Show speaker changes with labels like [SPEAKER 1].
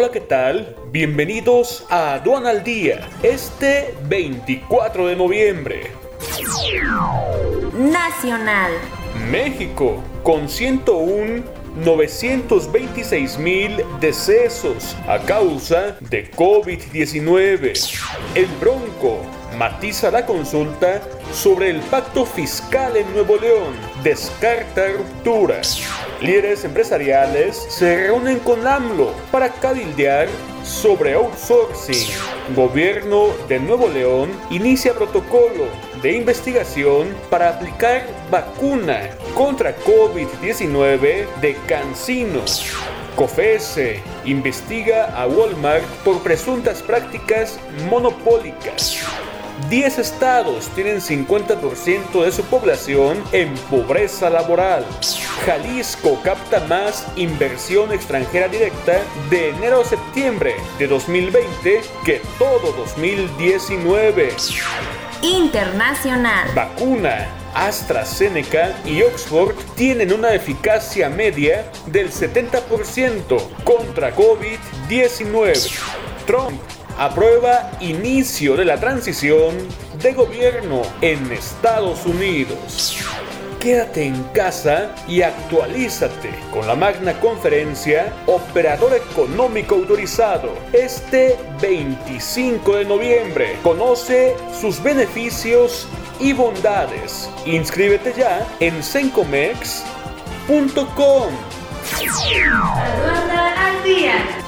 [SPEAKER 1] Hola, ¿qué tal? Bienvenidos a Aduana al Día, este 24 de noviembre.
[SPEAKER 2] Nacional.
[SPEAKER 1] México, con 101 926 mil decesos a causa de COVID-19. El Bronco matiza la consulta sobre el pacto fiscal en Nuevo León, descarta rupturas. Líderes empresariales se reúnen con AMLO para cabildear sobre outsourcing. Gobierno de Nuevo León inicia protocolo de investigación para aplicar vacuna contra COVID-19 de Cancino. COFESE investiga a Walmart por presuntas prácticas monopólicas. 10 estados tienen 50% de su población en pobreza laboral. Jalisco capta más inversión extranjera directa de enero a septiembre de 2020 que todo 2019.
[SPEAKER 2] Internacional.
[SPEAKER 1] Vacuna. AstraZeneca y Oxford tienen una eficacia media del 70% contra COVID-19. Trump aprueba inicio de la transición de gobierno en Estados Unidos. Quédate en casa y actualízate con la magna conferencia Operador Económico Autorizado este 25 de noviembre. Conoce sus beneficios y bondades. Inscríbete ya en sencomex.com.
[SPEAKER 2] al.